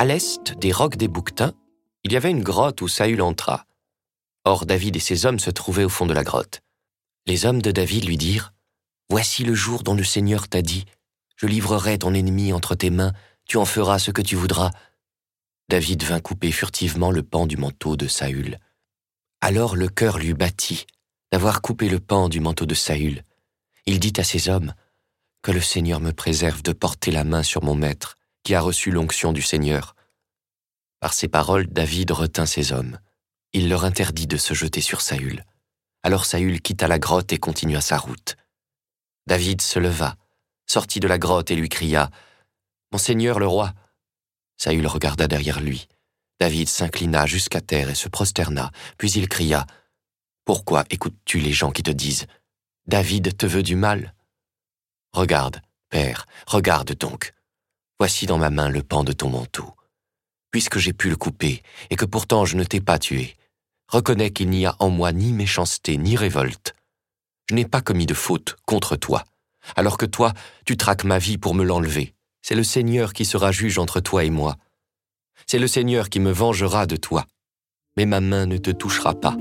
À l'est des rocs des Bouquetins, il y avait une grotte où Saül entra. Or David et ses hommes se trouvaient au fond de la grotte. Les hommes de David lui dirent Voici le jour dont le Seigneur t'a dit Je livrerai ton ennemi entre tes mains, tu en feras ce que tu voudras. David vint couper furtivement le pan du manteau de Saül. Alors le cœur lui battit d'avoir coupé le pan du manteau de Saül. Il dit à ses hommes Que le Seigneur me préserve de porter la main sur mon maître, a reçu l'onction du Seigneur. Par ces paroles, David retint ses hommes. Il leur interdit de se jeter sur Saül. Alors Saül quitta la grotte et continua sa route. David se leva, sortit de la grotte et lui cria Mon Seigneur le roi, Saül regarda derrière lui. David s'inclina jusqu'à terre et se prosterna, puis il cria Pourquoi écoutes-tu les gens qui te disent David te veut du mal Regarde, Père, regarde donc. Voici dans ma main le pan de ton manteau. Puisque j'ai pu le couper, et que pourtant je ne t'ai pas tué, reconnais qu'il n'y a en moi ni méchanceté ni révolte. Je n'ai pas commis de faute contre toi, alors que toi, tu traques ma vie pour me l'enlever. C'est le Seigneur qui sera juge entre toi et moi. C'est le Seigneur qui me vengera de toi. Mais ma main ne te touchera pas.